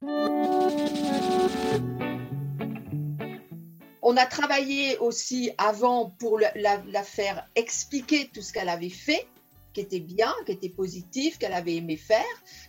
On a travaillé aussi avant pour la, faire expliquer tout ce qu'elle avait fait, qui était bien, qui était positif, qu'elle avait aimé faire.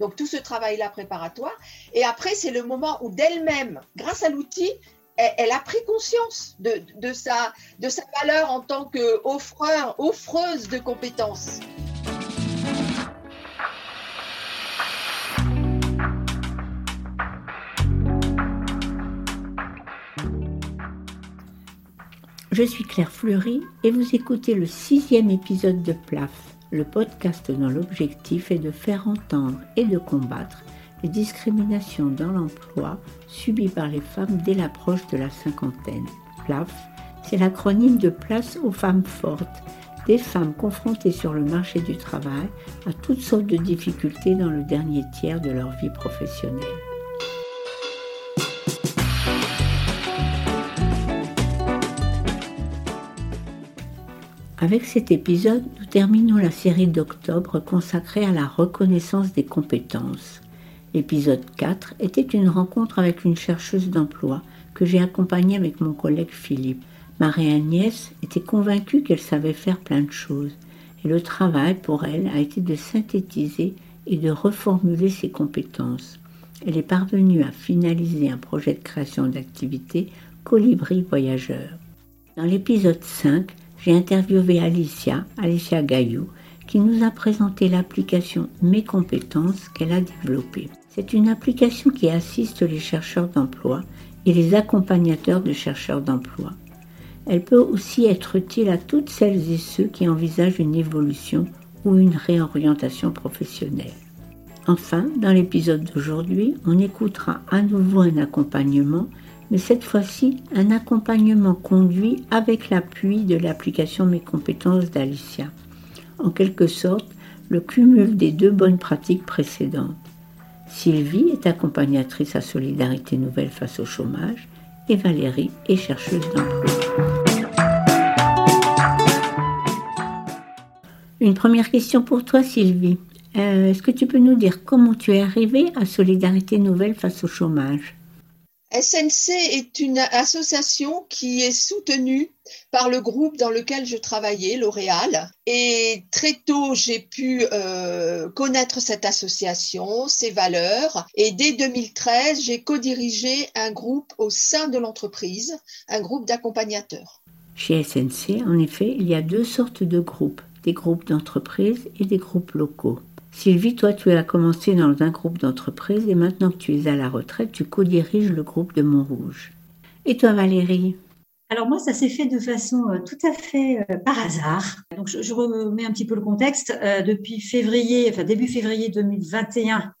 Donc tout ce travail-là préparatoire. Et après, c'est le moment où d'elle-même, grâce à l'outil, elle, a pris conscience de, sa, de sa valeur en tant qu'offreur, offreuse de compétences. Je suis Claire Fleury et vous écoutez le sixième épisode de PLAF, le podcast dont l'objectif est de faire entendre et de combattre les discriminations dans l'emploi subies par les femmes dès l'approche de la cinquantaine. PLAF, c'est l'acronyme de Place aux femmes fortes, des femmes confrontées sur le marché du travail à toutes sortes de difficultés dans le dernier tiers de leur vie professionnelle. Avec cet épisode, nous terminons la série d'octobre consacrée à la reconnaissance des compétences. L'épisode 4 était une rencontre avec une chercheuse d'emploi que j'ai accompagnée avec mon collègue Philippe. Marie-Agnès était convaincue qu'elle savait faire plein de choses et le travail pour elle a été de synthétiser et de reformuler ses compétences. Elle est parvenue à finaliser un projet de création d'activité Colibri Voyageur. Dans l'épisode 5, j'ai interviewé Alicia, Alicia Gaillou, qui nous a présenté l'application Mes compétences qu'elle a développée. C'est une application qui assiste les chercheurs d'emploi et les accompagnateurs de chercheurs d'emploi. Elle peut aussi être utile à toutes celles et ceux qui envisagent une évolution ou une réorientation professionnelle. Enfin, dans l'épisode d'aujourd'hui, on écoutera à nouveau un accompagnement mais cette fois-ci un accompagnement conduit avec l'appui de l'application Mes compétences d'Alicia. En quelque sorte, le cumul des deux bonnes pratiques précédentes. Sylvie est accompagnatrice à Solidarité Nouvelle face au chômage et Valérie est chercheuse d'emploi. Une première question pour toi Sylvie. Euh, est-ce que tu peux nous dire comment tu es arrivée à Solidarité Nouvelle face au chômage? SNC est une association qui est soutenue par le groupe dans lequel je travaillais, L'Oréal. Et très tôt, j'ai pu euh, connaître cette association, ses valeurs. Et dès 2013, j'ai co-dirigé un groupe au sein de l'entreprise, un groupe d'accompagnateurs. Chez SNC, en effet, il y a deux sortes de groupes, des groupes d'entreprise et des groupes locaux. Sylvie, toi, tu as commencé dans un groupe d'entreprise et maintenant que tu es à la retraite, tu co-diriges le groupe de Montrouge. Et toi, Valérie? Alors moi, ça s'est fait de façon euh, tout à fait euh, par hasard. Donc je, remets un petit peu le contexte. Euh, depuis février, enfin début février 2021,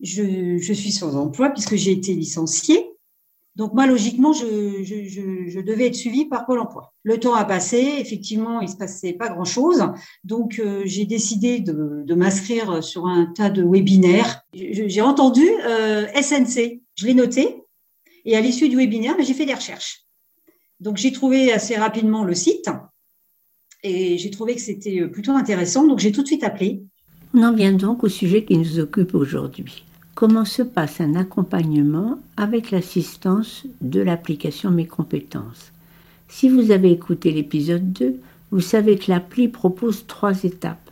je, je suis sans emploi puisque j'ai été licenciée. Donc moi, logiquement, je, devais être suivie par Pôle Emploi. Le temps a passé, effectivement, il se passait pas grand-chose. Donc euh, j'ai décidé de, m'inscrire sur un tas de webinaires. J'ai entendu euh, SNC, je l'ai noté, et à l'issue du webinaire, ben, j'ai fait des recherches. Donc j'ai trouvé assez rapidement le site, et j'ai trouvé que c'était plutôt intéressant. Donc j'ai tout de suite appelé. On en vient donc au sujet qui nous occupe aujourd'hui comment se passe un accompagnement avec l'assistance de l'application Mes compétences. Si vous avez écouté l'épisode 2, vous savez que l'appli propose trois étapes.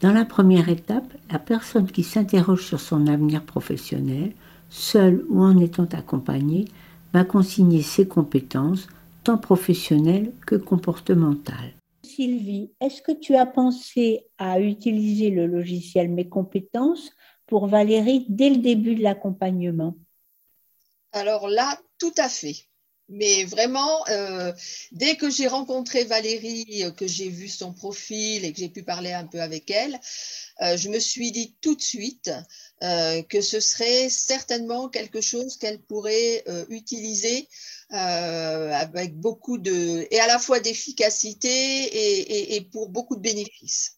Dans la première étape, la personne qui s'interroge sur son avenir professionnel, seule ou en étant accompagnée, va consigner ses compétences, tant professionnelles que comportementales. Sylvie, est-ce que tu as pensé à utiliser le logiciel Mes compétences pour Valérie dès le début de l'accompagnement Alors là, tout à fait. Mais vraiment, euh, dès que j'ai rencontré Valérie, euh, que j'ai vu son profil et que j'ai pu parler un peu avec elle, euh, je me suis dit tout de suite que ce serait certainement quelque chose qu'elle pourrait utiliser avec beaucoup de, et à la fois d'efficacité et, pour beaucoup de bénéfices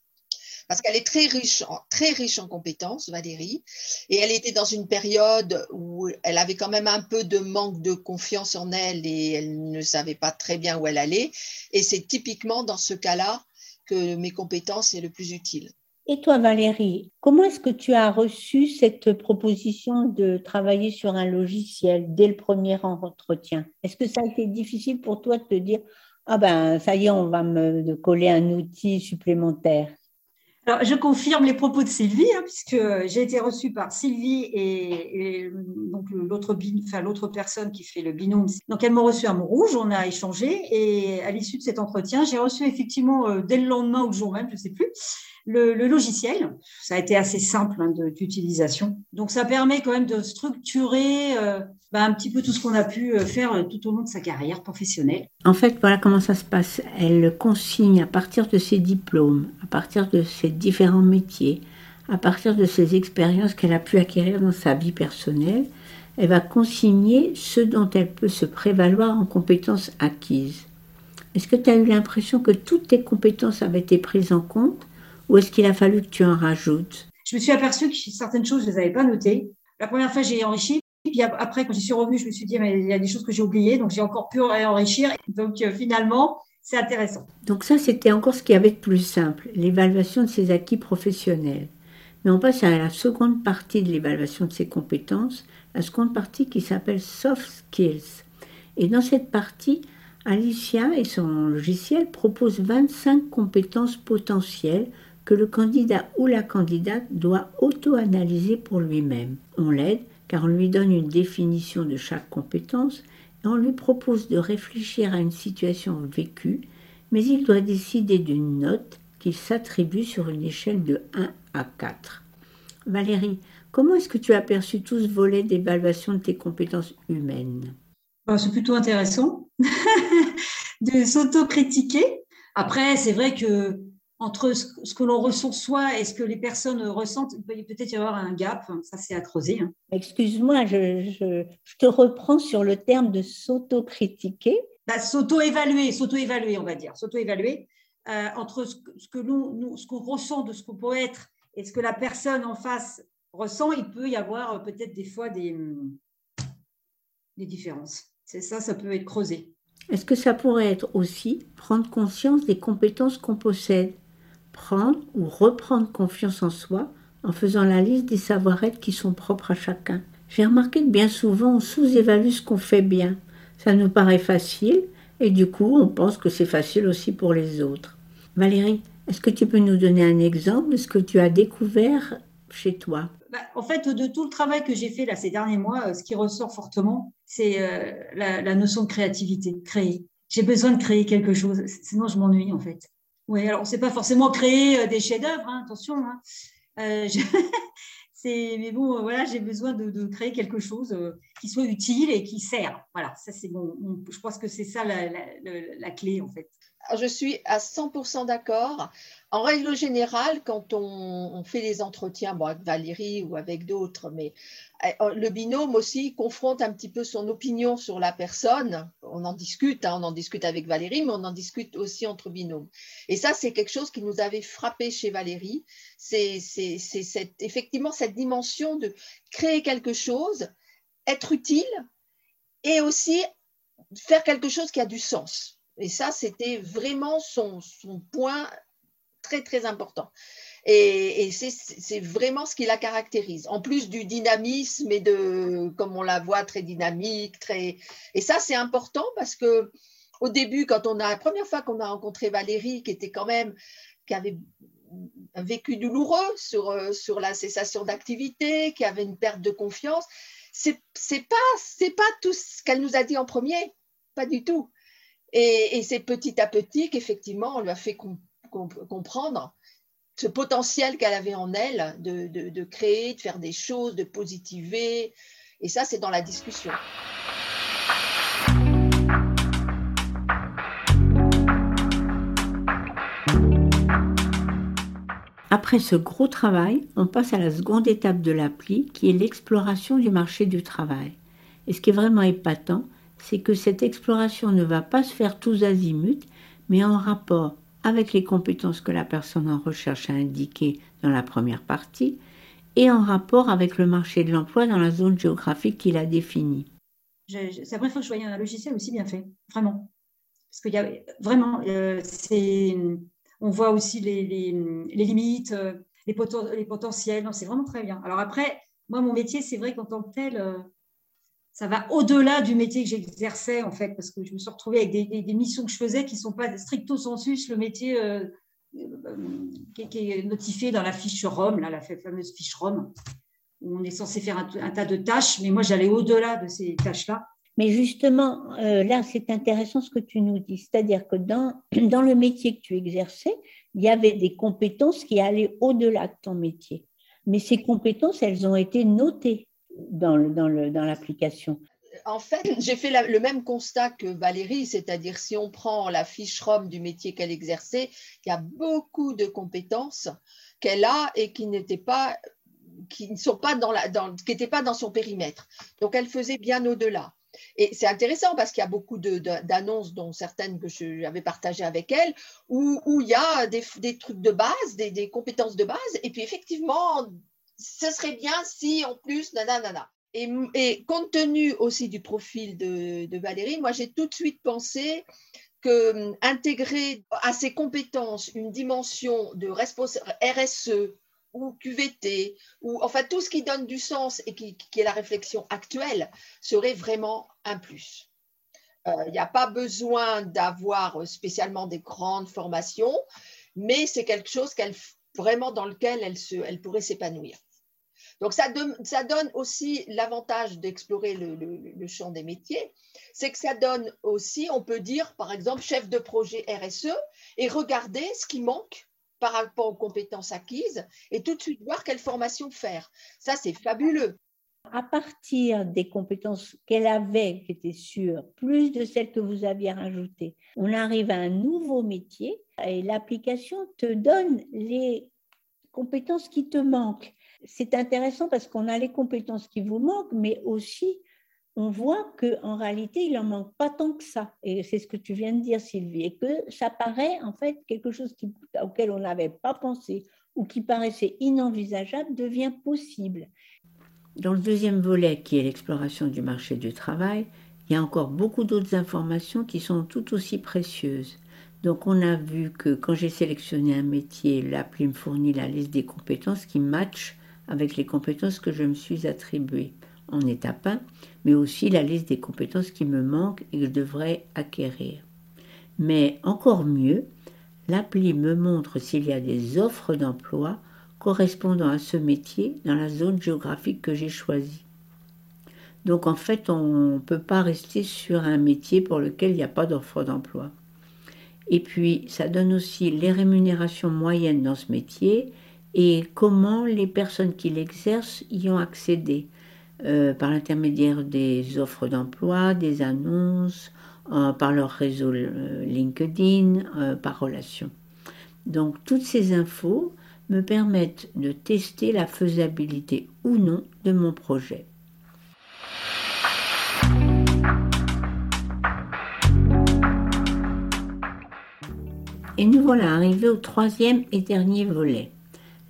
parce qu'elle est très riche, en, compétences, Valérie, et elle était dans une période où elle avait quand même un peu de manque de confiance en elle et elle ne savait pas très bien où elle allait. Et c'est typiquement dans ce cas-là que mes compétences est le plus utile. Et toi, Valérie, comment est-ce que tu as reçu cette proposition de travailler sur un logiciel dès le premier entretien? Est-ce que ça a été difficile pour toi de te dire ah ben ça y est, on va me coller un outil supplémentaire? Je confirme les propos de Sylvie, hein, puisque j'ai été reçue par Sylvie et, donc l'autre, personne qui fait le binôme. Donc, elle m'a reçu à Montrouge, on a échangé et à l'issue de cet entretien, j'ai reçu effectivement euh, dès le lendemain ou le jour même, je ne sais plus, le, logiciel. Ça a été assez simple hein, d'utilisation. Donc, ça permet quand même de structurer euh, bah, un petit peu tout ce qu'on a pu euh, faire euh, tout au long de sa carrière professionnelle. En fait, voilà comment ça se passe. Elle consigne à partir de ses diplômes, à partir de ses différents métiers, à partir de ses expériences qu'elle a pu acquérir dans sa vie personnelle, elle va consigner ce dont elle peut se prévaloir en compétences acquises. Est-ce que tu as eu l'impression que toutes tes compétences avaient été prises en compte? Ou est-ce qu'il a fallu que tu en rajoutes? Je me suis aperçue que certaines choses, je ne les avais pas notées. La première fois, j'ai enrichi. Puis après, quand j'y suis revenue, je me suis dit, mais il y a des choses que j'ai oubliées, donc j'ai encore pu réenrichir. Donc euh, finalement, c'est intéressant. Donc ça, c'était encore ce qui avait de plus simple, l'évaluation de ses acquis professionnels. Mais on passe à la seconde partie de l'évaluation de ses compétences, la seconde partie qui s'appelle Soft Skills. Et dans cette partie, Alicia et son logiciel proposent 25 compétences potentielles que le candidat ou la candidate doit auto-analyser pour lui-même. On l'aide car on lui donne une définition de chaque compétence et on lui propose de réfléchir à une situation vécue, mais il doit décider d'une note qu'il s'attribue sur une échelle de 1 à 4. Valérie, comment est-ce que tu as perçu tout ce volet d'évaluation de tes compétences humaines? Bah, C'est plutôt intéressant de s'auto-critiquer. Après, c'est vrai que entre ce, que l'on ressent soi et ce que les personnes ressentent, il peut peut-être y avoir un gap, ça c'est à creuser. Hein. Excuse-moi, je, te reprends sur le terme de s'auto-critiquer. Bah, s'auto-évaluer, s'auto-évaluer, on va dire, s'auto-évaluer euh, entre ce, que l'on, ce qu'on ressent de ce qu'on peut être et ce que la personne en face ressent, il peut y avoir euh, peut-être des fois des, des différences. C'est ça, ça peut être creusé. Est-ce que ça pourrait être aussi prendre conscience des compétences qu'on possède? Prendre ou reprendre confiance en soi en faisant la liste des savoir-être qui sont propres à chacun. J'ai remarqué que bien souvent on sous-évalue ce qu'on fait bien. Ça nous paraît facile et du coup on pense que c'est facile aussi pour les autres. Valérie, est-ce que tu peux nous donner un exemple de ce que tu as découvert chez toi? Bah, En fait, de tout le travail que j'ai fait là ces derniers mois, euh, ce qui ressort fortement, c'est euh, la, la notion de créativité, créer. J'ai besoin de créer quelque chose, sinon je m'ennuie en fait. Oui, alors c'est pas forcément créer euh, des chefs-d'œuvre, hein, attention. Hein. Euh, mais bon, euh, voilà, j'ai besoin de, créer quelque chose qui soit utile et qui sert. Voilà, ça c'est bon. Je pense que c'est ça la, clé en fait. Je suis à 100% d'accord. En règle générale, quand on, fait les entretiens, bon, avec Valérie ou avec d'autres, mais eh, oh, le binôme aussi confronte un petit peu son opinion sur la personne. On en discute, hein, on en discute avec Valérie, mais on en discute aussi entre binômes. Et ça, c'est quelque chose qui nous avait frappé chez Valérie. C'est effectivement cette dimension de créer quelque chose, être utile et aussi faire quelque chose qui a du sens. Et ça, c'était vraiment son, point très, très important. Et, c'est vraiment ce qui la caractérise. En plus du dynamisme et de, comme on la voit, très dynamique, très. Et ça, c'est important parce que au début, quand on a la première fois qu'on a rencontré Valérie, qui était quand même, qui avait un vécu douloureux sur, euh, sur la cessation d'activité, qui avait une perte de confiance, c'est pas pas tout ce qu'elle nous a dit en premier, pas du tout. Et, c'est petit à petit qu'effectivement on lui a fait comprendre ce potentiel qu'elle avait en elle de, créer, de faire des choses, de positiver. Et ça, c'est dans la discussion. Après ce gros travail, on passe à la seconde étape de l'appli, qui est l'exploration du marché du travail. Et ce qui est vraiment épatant, c'est que cette exploration ne va pas se faire tous azimuts, mais en rapport avec les compétences que la personne en recherche a indiquées dans la première partie et en rapport avec le marché de l'emploi dans la zone géographique qu'il a définie. C'est la que je voyais un logiciel aussi bien fait, vraiment. Parce qu'il y a vraiment, euh, on voit aussi les, limites, euh, les, potentiels. C'est vraiment très bien. Alors après, moi, mon métier, c'est vrai qu'en tant que tel, euh, ça va au-delà du métier que j'exerçais, en fait, parce que je me suis retrouvée avec des, missions que je faisais qui ne sont pas stricto sensus le métier euh, euh, qui, est notifié dans la fiche ROM, là, la fameuse fiche ROM, où on est censé faire un, tas de tâches, mais moi, j'allais au-delà de ces tâches-là. Mais justement, euh, là, c'est intéressant ce que tu nous dis, c'est-à-dire que dans le métier que tu exerçais, il y avait des compétences qui allaient au-delà de ton métier. Mais ces compétences, elles ont été notées dans, l'application en fait, j'ai fait le même constat que Valérie, c'est-à-dire si on prend la fiche ROM du métier qu'elle exerçait, il y a beaucoup de compétences qu'elle a et qui n'étaient pas qui ne sont pas dans la, qui n'étaient pas dans son périmètre. Donc elle faisait bien au-delà. Et c'est intéressant parce qu'il y a beaucoup d'annonces, dont certaines que j'avais partagées avec elle, où, il y a des, trucs de base, des, des, compétences de base, et puis effectivement, ce serait bien si en plus, nanana. Et, compte tenu aussi du profil de, Valérie, moi j'ai tout de suite pensé que intégrer à ses compétences une dimension de RSE ou QVT, ou enfin tout ce qui donne du sens et qui, est la réflexion actuelle, serait vraiment un plus. Euh, il n'y a pas besoin d'avoir spécialement des grandes formations, mais c'est quelque chose qu'elle, vraiment dans lequel elle pourrait s'épanouir. Donc, ça, donne aussi l'avantage d'explorer le, champ des métiers, c'est que ça donne aussi, on peut dire, par exemple, chef de projet RSE et regarder ce qui manque par rapport aux compétences acquises et tout de suite voir quelle formation faire. Ça, c'est fabuleux. À partir des compétences qu'elle avait, qui étaient sûres, plus de celles que vous aviez rajoutées, on arrive à un nouveau métier et l'application te donne les compétences qui te manquent c'est intéressant parce qu'on a les compétences qui vous manquent, mais aussi on voit qu'en réalité, il n'en manque pas tant que ça. Et c'est ce que tu viens de dire, Sylvie, et que ça paraît en fait quelque chose auquel on n'avait pas pensé ou qui paraissait inenvisageable devient possible. Dans le deuxième volet, qui est l'exploration du marché du travail, il y a encore beaucoup d'autres informations qui sont tout aussi précieuses. Donc on a vu que quand j'ai sélectionné un métier, l'appli me fournit la liste des compétences qui matchent avec les compétences que je me suis attribuées en étape 1, mais aussi la liste des compétences qui me manquent et que je devrais acquérir. Mais encore mieux, l'appli me montre s'il y a des offres d'emploi correspondant à ce métier dans la zone géographique que j'ai choisie. Donc en fait, on ne peut pas rester sur un métier pour lequel il n'y a pas d'offre d'emploi. Et puis, ça donne aussi les rémunérations moyennes dans ce métier et comment les personnes qui l'exercent y ont accédé euh, par l'intermédiaire des offres d'emploi, des annonces, euh, par leur réseau euh, LinkedIn, par relation. Donc toutes ces infos me permettent de tester la faisabilité ou non de mon projet. Et nous voilà arrivés au troisième et dernier volet.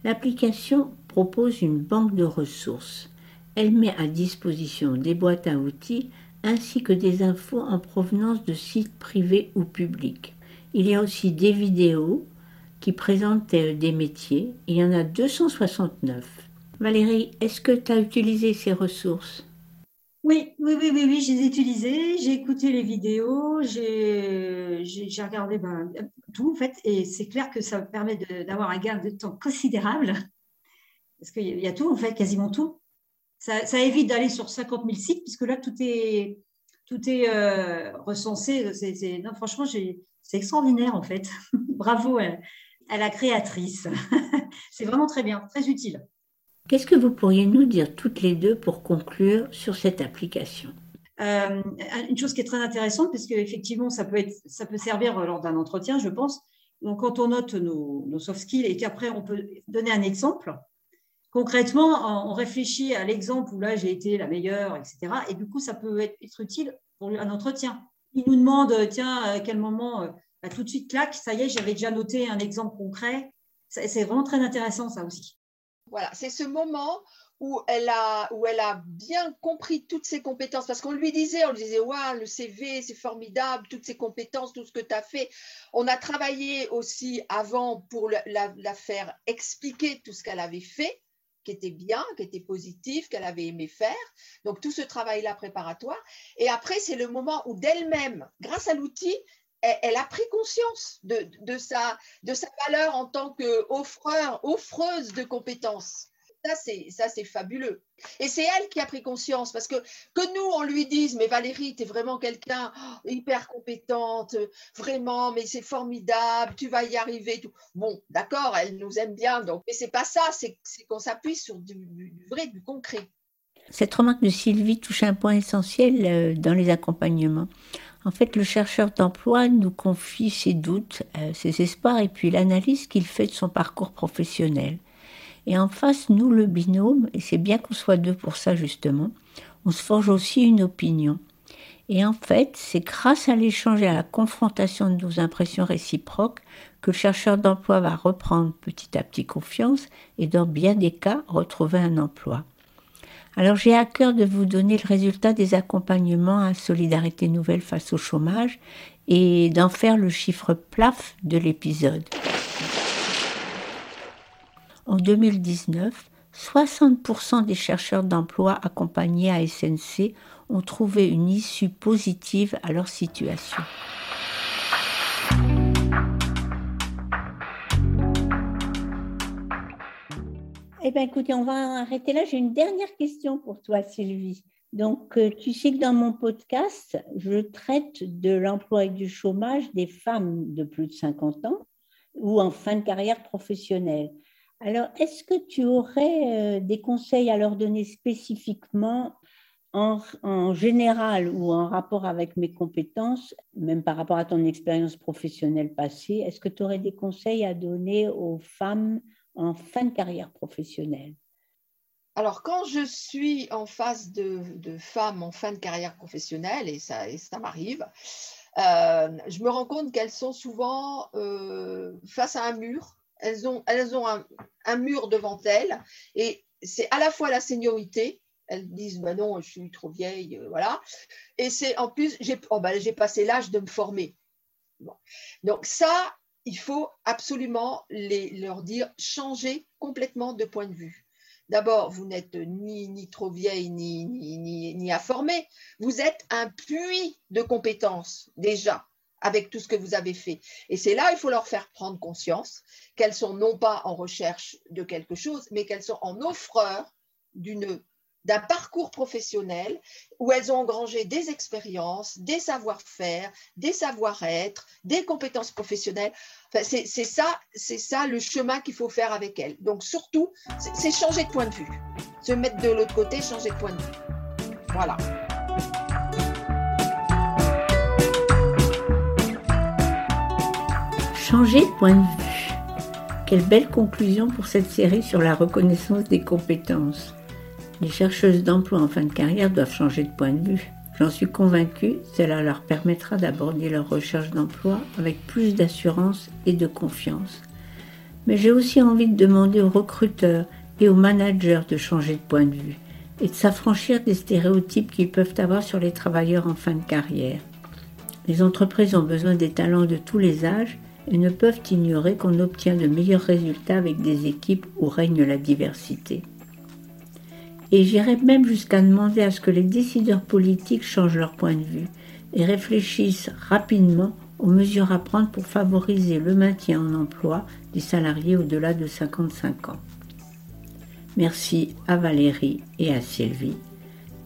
L'application propose une banque de ressources. Elle met à disposition des boîtes à outils ainsi que des infos en provenance de sites privés ou publics. Il y a aussi des vidéos qui présentent des métiers. Il y en a 269. Valérie, est-ce que tu as utilisé ces ressources? Oui, oui, oui, oui, oui, je les ai utilisées, j'ai écouté les vidéos, j'ai regardé ben, tout en fait, et c'est clair que ça permet d'avoir un gain de temps considérable, parce qu'il y a tout en fait, quasiment tout. Ça, évite d'aller sur 50 000 sites, puisque là, tout est, tout est euh, recensé. non, franchement, c'est extraordinaire en fait. Bravo à la créatrice. c'est vraiment très bien, très utile. Qu'est-ce que vous pourriez nous dire toutes les deux pour conclure sur cette application? Euh, Une chose qui est très intéressante, parce qu'effectivement, ça peut, ça peut servir lors d'un entretien, je pense. Donc, quand on note nos, soft skills et qu'après, on peut donner un exemple, concrètement, on réfléchit à l'exemple où là, j'ai été la meilleure, etc. Et du coup, ça peut être, utile pour un entretien. Il nous demande, tiens, à quel moment, euh, bah, tout de suite, clac, ça y est, j'avais déjà noté un exemple concret. C'est vraiment très intéressant, ça aussi. Voilà, c'est ce moment où elle a, bien compris toutes ses compétences, parce qu'on lui disait, on lui disait, le CV, c'est formidable, toutes ses compétences, tout ce que tu as fait. On a travaillé aussi avant pour la, la faire expliquer tout ce qu'elle avait fait, qui était bien, qui était positif, qu'elle avait aimé faire. Donc tout ce travail-là préparatoire. Et après, c'est le moment où d'elle-même, grâce à l'outil, elle, a pris conscience de, sa, valeur en tant qu'offreur, offreuse de compétences. Ça, c'est, fabuleux. Et c'est elle qui a pris conscience parce que que nous, on lui dise, mais Valérie, tu es vraiment quelqu'un oh, hyper compétente, vraiment, mais c'est formidable, tu vas y arriver. Tout. Bon, d'accord, elle nous aime bien, donc, mais c'est pas ça, c'est, qu'on s'appuie sur du, du, vrai, du concret. Cette remarque de Sylvie touche un point essentiel euh, dans les accompagnements. En fait, le chercheur d'emploi nous confie ses doutes, euh, ses espoirs et puis l'analyse qu'il fait de son parcours professionnel. Et en face, nous, le binôme, et c'est bien qu'on soit deux pour ça justement, on se forge aussi une opinion. Et en fait, c'est grâce à l'échange et à la confrontation de nos impressions réciproques que le chercheur d'emploi va reprendre petit à petit confiance et dans bien des cas retrouver un emploi. Alors j'ai à cœur de vous donner le résultat des accompagnements à Solidarité Nouvelle face au chômage et d'en faire le chiffre plaf de l'épisode. En 2019, 60% des chercheurs d'emploi accompagnés à SNC ont trouvé une issue positive à leur situation. Eh bien, écoutez, on va arrêter là. J'ai une dernière question pour toi, Sylvie. Donc, euh, tu sais que dans mon podcast, je traite de l'emploi et du chômage des femmes de plus de 50 ans ou en fin de carrière professionnelle. Alors, est-ce que tu aurais euh, des conseils à leur donner spécifiquement en, en, général ou en rapport avec mes compétences, même par rapport à ton expérience professionnelle passée? Est-ce que tu aurais des conseils à donner aux femmes en fin de carrière professionnelle alors, quand je suis en face de, femmes en fin de carrière professionnelle, et ça, ça m'arrive, euh, je me rends compte qu'elles sont souvent euh, face à un mur. Elles ont, elles ont un, mur devant elles, et c'est à la fois la seniorité. Elles disent, bah non, je suis trop vieille, euh, voilà. Et c'est en plus, j'ai oh, bah, passé l'âge de me former. Donc ça, il faut absolument leur dire changer complètement de point de vue. D'abord, vous n'êtes ni, trop vieille ni, informée. Vous êtes un puits de compétences déjà avec tout ce que vous avez fait. Et c'est là, il faut leur faire prendre conscience qu'elles sont non pas en recherche de quelque chose, mais qu'elles sont en offreur d'une d'un parcours professionnel où elles ont engrangé des expériences, des savoir-faire, des savoir-être, des compétences professionnelles. c'est ça, c'est ça le chemin qu'il faut faire avec elles. Donc surtout, c'est changer de point de vue, se mettre de l'autre côté, changer de point de vue. Voilà. Changer de point de vue. Quelle belle conclusion pour cette série sur la reconnaissance des compétences. Les chercheuses d'emploi en fin de carrière doivent changer de point de vue. J'en suis convaincue, cela leur permettra d'aborder leur recherche d'emploi avec plus d'assurance et de confiance. Mais j'ai aussi envie de demander aux recruteurs et aux managers de changer de point de vue et de s'affranchir des stéréotypes qu'ils peuvent avoir sur les travailleurs en fin de carrière. Les entreprises ont besoin des talents de tous les âges et ne peuvent ignorer qu'on obtient de meilleurs résultats avec des équipes où règne la diversité. Et j'irais même jusqu'à demander à ce que les décideurs politiques changent leur point de vue et réfléchissent rapidement aux mesures à prendre pour favoriser le maintien en emploi des salariés au-delà de 55 ans. Merci à Valérie et à Sylvie.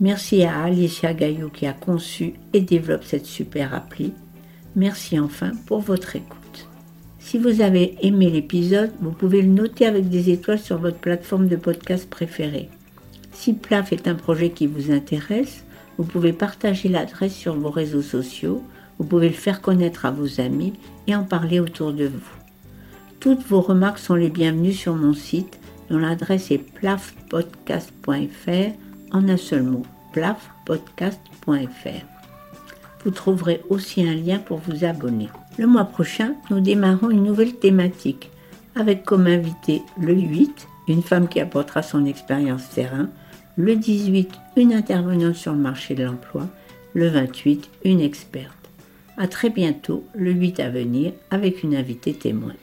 Merci à Alicia Gaillot qui a conçu et développe cette super appli. Merci enfin pour votre écoute. Si vous avez aimé l'épisode, vous pouvez le noter avec des étoiles sur votre plateforme de podcast préférée. Si PLAF est un projet qui vous intéresse, vous pouvez partager l'adresse sur vos réseaux sociaux, vous pouvez le faire connaître à vos amis et en parler autour de vous. Toutes vos remarques sont les bienvenues sur mon site dont l'adresse est plafpodcast.fr en un seul mot, plafpodcast.fr. Vous trouverez aussi un lien pour vous abonner. Le mois prochain, nous démarrons une nouvelle thématique avec comme invité le 8 une femme qui apportera son expérience terrain. Le 18, une intervenante sur le marché de l'emploi. Le 28, une experte. À très bientôt, le 8 à venir, avec une invitée témoin.